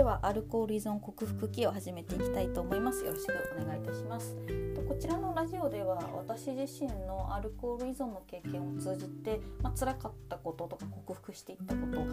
ではアルコール依存克服記を始めていきたいと思います。よろしくお願いいたします。ちらのラジオでは私自身のアルコール依存の経験を通じて、まあ、辛かったこととか克服していったことあ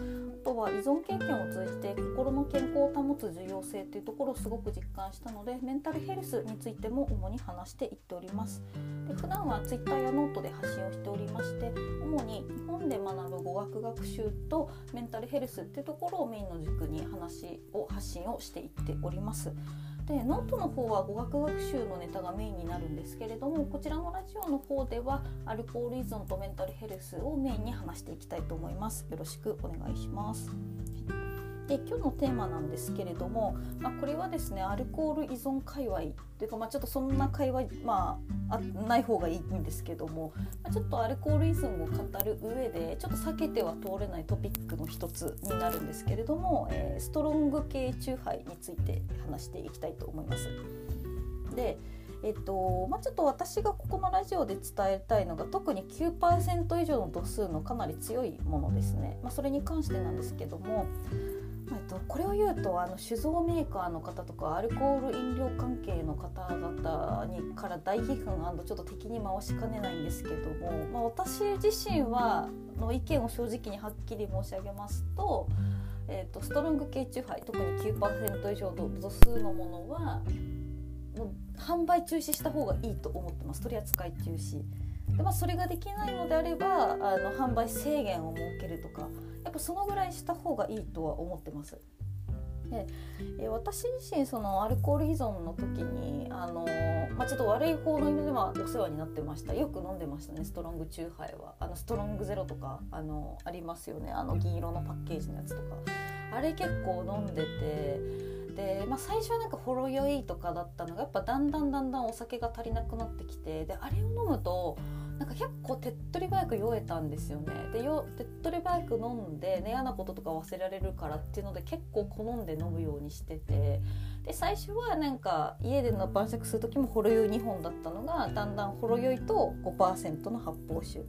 とは依存経験を通じて心の健康を保つ重要性というところをすごく実感したのでメンタルヘルスについても主に話していっておりますで普段は Twitter やノートで発信をしておりまして主に日本で学ぶ語学学習とメンタルヘルスっていうところをメインの軸に話を発信をしていっております。でノートの方は語学学習のネタがメインになるんですけれどもこちらのラジオの方ではアルコール依存とメンタルヘルスをメインに話していきたいと思います。よろしくお願いします。で今日のテーマなんですけれども、まあ、これはですねアルコール依存界隈というか、まあ、ちょっとそんな会話、まあ、あない方がいいんですけども、まあ、ちょっとアルコール依存を語る上でちょっと避けては通れないトピックの一つになるんですけれども、えー、ストロング系チューハイについて話していきたいと思います。でえっとまあ、ちょっと私がここのラジオで伝えたいのが特に9%以上の度数のかなり強いものですね、まあ、それに関してなんですけどもと、これを言うとあの酒造メーカーの方とかアルコール飲料関係の方々にから大批判ちょっと敵に回しかねないんですけども、まあ、私自身はの意見を正直にはっきり申し上げますと,、えっとストロング系チューハイ特に9%以上の度数のものはもう販売中止した方がいいと思ってます取り扱い中止。でまあ、それができないのであればあの販売制限を設けるとかやっぱそのぐらいした方がいいとは思ってます。でえ私自身そのアルコール依存の時にあの、まあ、ちょっと悪い方の意味ではお世話になってました。よく飲んでましたねストロングチューハイは。あのストロングゼロとかあのありますよね。あの銀色のパッケージのやつとか。あれ結構飲んでて。で、まあ、最初はなんかほろ酔いとかだったのがやっぱだんだんだんだんお酒が足りなくなってきて。であれを飲むとなんか結構手っ取り早く酔えたんですよね。でよ手っ取り早く飲んで、ね、嫌なこととか忘れられるからっていうので結構好んで飲むようにしてて。で最初はなんか家での晩酌する時もほろ酔い2本だったのがだんだんほろ酔いと5%の発泡酒。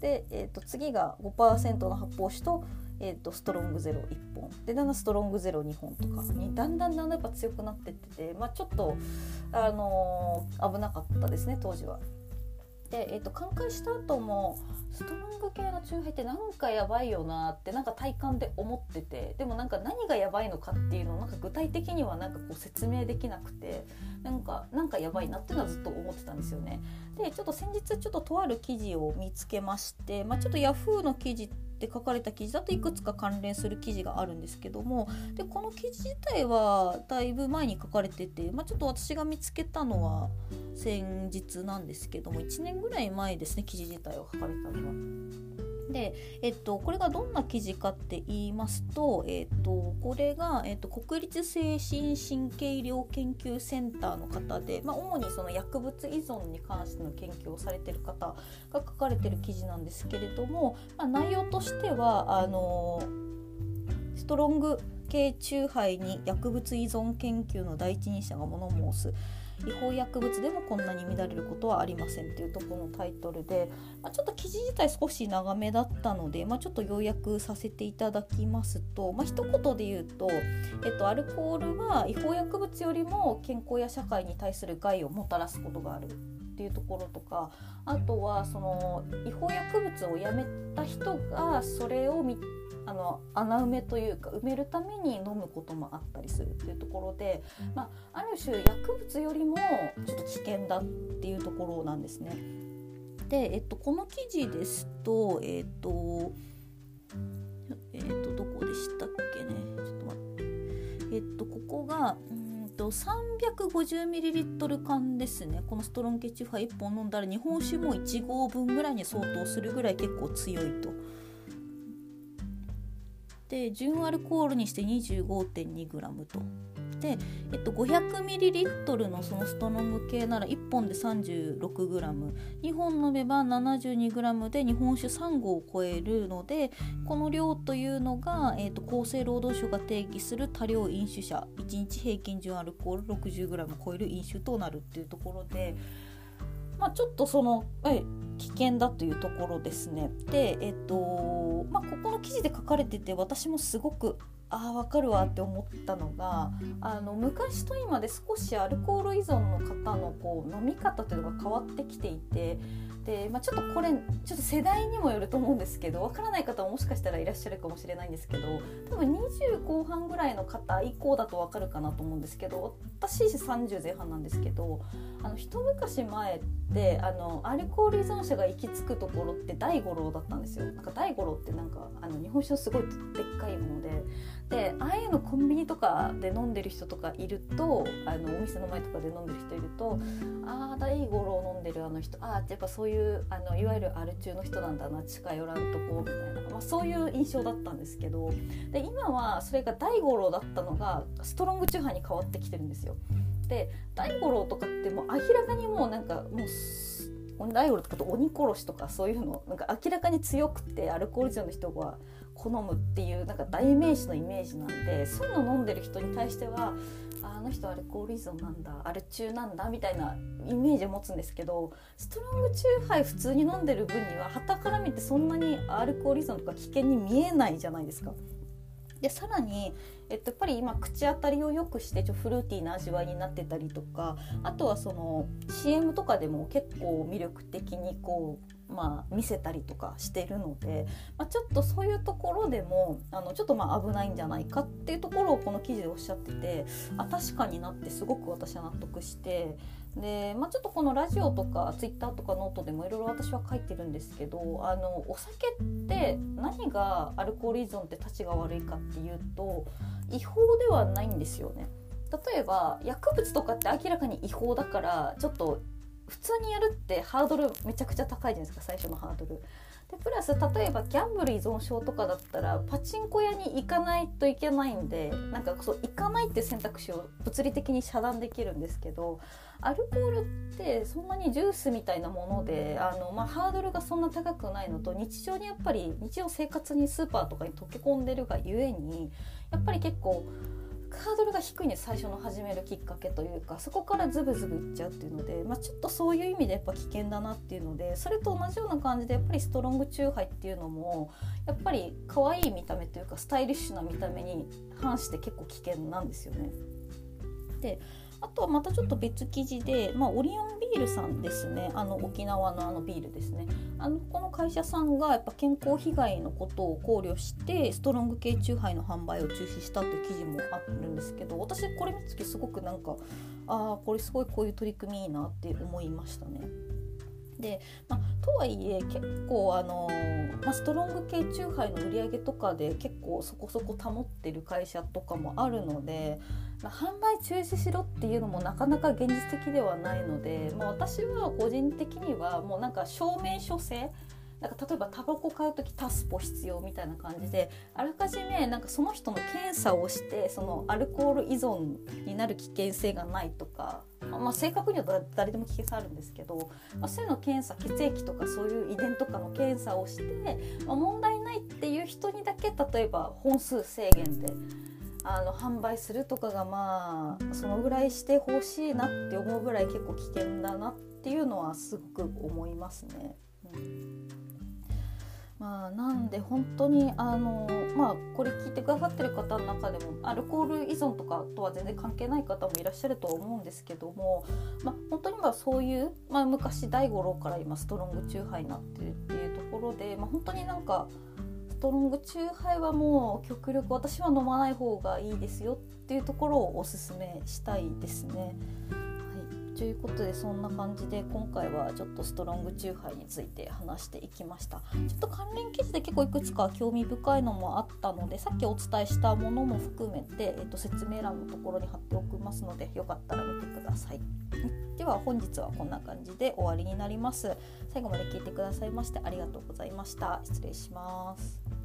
で、えー、と次が5%の発泡酒と,、えー、とストロングゼロ1本。でだんだんストロングゼロ2本とかにだんだんだんだんやっぱ強くなってってて、まあ、ちょっと、あのー、危なかったですね当時は。で、えーと、寛解した後もストロング系の中平ってなんかやばいよなってなんか体感で思っててでもなんか何がやばいのかっていうのをなんか具体的にはなんかこう説明できなくてなんかなんかやばいなっていうのはずっと思ってたんですよね。でちょっと先日ちょっととある記事を見つけまして、まあ、ちょっと Yahoo の記事って書かれた記事だといくつか関連する記事があるんですけどもでこの記事自体はだいぶ前に書かれてて、まあ、ちょっと私が見つけたのは先日なんですけども1年ぐらい前ですね記事自体を書かれたのは。で、えっと、これがどんな記事かって言いますと、えっと、これが、えっと、国立精神神経医療研究センターの方で、まあ、主にその薬物依存に関しての研究をされてる方が書かれてる記事なんですけれども、まあ、内容としてはあのストロング系チューハイに薬物依存研究の第一人者が物申す違法薬物でもこんなに乱れることはありませんっていうところのタイトルで、まあ、ちょっと記事自体少し長めだったので、まあ、ちょっと要約させていただきますと、まあ、一言で言うと、えっと、アルコールは違法薬物よりも健康や社会に対する害をもたらすことがある。っていうところとかあとはその違法薬物をやめた人がそれを見あの穴埋めというか埋めるために飲むこともあったりするっていうところで、まあ、ある種薬物よりもちょっと危険だっていうところなんですね。で、えっと、この記事ですとえっとえっとどこでしたっけね？ちょっと待ってえっとここがと 350ml 缶ですねこのストロンケチファ1本飲んだら日本酒も1合分ぐらいに相当するぐらい結構強いと。で純アルコールにして 25.2g と。で、えっと、500ml のそのストロング系なら1本で 36g2 本飲めば 72g で日本酒3合を超えるのでこの量というのが、えっと、厚生労働省が定義する多量飲酒者1日平均純アルコール 60g を超える飲酒となるっていうところで。まあ、ちょっとその、え危険だというところですね。で、えっとまあ、ここの記事で書かれてて私もすごくあ分かるわって思ったのがあの昔と今で少しアルコール依存の方のこう飲み方というのが変わってきていてで、まあ、ちょっとこれちょっと世代にもよると思うんですけどわからない方ももしかしたらいらっしゃるかもしれないんですけど多分20後半ぐらいの方以降だとわかるかなと思うんですけど私30前半なんですけどあの一昔前ってあのアルコール依存者が行き着くところって大五郎だったんですよ。なんか大五郎ってなんかあの日本酒のすごいでっかいものででああいうのコンビニとかで飲んでる人とかいるとあのお店の前とかで飲んでる人いるとああ大五郎飲んでるあの人ああやっぱそういうあのいわゆるアル中の人なんだな近寄らんとこみたいな、まあ、そういう印象だったんですけどで今はそれが大五郎だったのがストロングチューハイに変わってきてるんですよ。で大五郎とかってもう明らかにもうなんかもう大五郎とかと鬼殺しとかそういうのなんか明らかに強くてアルコール依存の人が好むっていうなんか代名詞のイメージなんでそういうの飲んでる人に対してはあの人アルコール依存なんだアル中なんだみたいなイメージを持つんですけどストロングチューハイ普通に飲んでる分には旗から見てそんなにアルコール依存とか危険に見えないじゃないですか。でさらに、えっと、やっぱり今口当たりを良くしてちょフルーティーな味わいになってたりとかあとはその CM とかでも結構魅力的にこうまあ、見せたりとかしてるので、まあ、ちょっとそういうところでもあのちょっとまあ危ないんじゃないかっていうところをこの記事でおっしゃっててあ確かになってすごく私は納得してで、まあ、ちょっとこのラジオとかツイッターとかノートでもいろいろ私は書いてるんですけどあのお酒って何がアルコール依存ってたちが悪いかっていうと違法ではないんですよね。例えば薬物とかって明らかに違法だからちょっと普通にやるってハードルめちゃくちゃ高いじゃないですか最初のハードル。でプラス例えばギャンブル依存症とかだったらパチンコ屋に行かないといけないんでなんかそう行かないって選択肢を物理的に遮断できるんですけどアルコールってそんなにジュースみたいなものであの、まあ、ハードルがそんな高くないのと日常にやっぱり日常生活にスーパーとかに溶け込んでるがゆえにやっぱり結構ハードルが低いね最初の始めるきっかけというかそこからズブズブいっちゃうっていうので、まあ、ちょっとそういう意味でやっぱ危険だなっていうのでそれと同じような感じでやっぱりストロングチューハイっていうのもやっぱり可愛い見た目というかスタイリッシュな見た目に反して結構危険なんですよね。であとはまたちょっと別記事で、まあ、オリオンビールさんですねあの沖縄のあのビールですねあのこの会社さんがやっぱ健康被害のことを考慮してストロング系チューハイの販売を中止したという記事もあるんですけど私これ見つけすごくなんかああこれすごいこういう取り組みいいなって思いましたね。で、まあ、とはいえ結構あの、まあ、ストロング系チューハイの売り上げとかで結構そこそこ保ってる会社とかもあるので、まあ、販売中止しろっていうのもなかなか現実的ではないので、まあ、私は個人的にはもうなんか証明書制なんか例えばタバコ買う時タスポ必要みたいな感じであらかじめなんかその人の検査をしてそのアルコール依存になる危険性がないとか、まあ、正確には誰でも危険性あるんですけど、まあ、そういうの検査血液とかそういう遺伝とかの検査をして、まあ、問題ないっていう人にだけ例えば本数制限で。あの販売するとかがまあそのぐらいしてほしいなって思うぐらい結構危険だなっていうのはすごく思いますね。うんまあ、なんで本当にあの、まあ、これ聞いてくださってる方の中でもアルコール依存とかとは全然関係ない方もいらっしゃるとは思うんですけども、まあ、本当にまあそういう、まあ、昔大五郎から今ストロングチューハイになってるっていうところで、まあ、本当になんかストロングチューハイはもう極力私は飲まない方がいいですよっていうところをおすすめしたいですね。ということでそんな感じで今回はちょっとストロングチューハイについて話していきました。ちょっと関連記事で結構いくつか興味深いのもあったのでさっきお伝えしたものも含めて、えっと、説明欄のところに貼っておきますのでよかったら見てください。では本日はこんな感じで終わりになります。最後まで聞いてくださいましてありがとうございました。失礼します。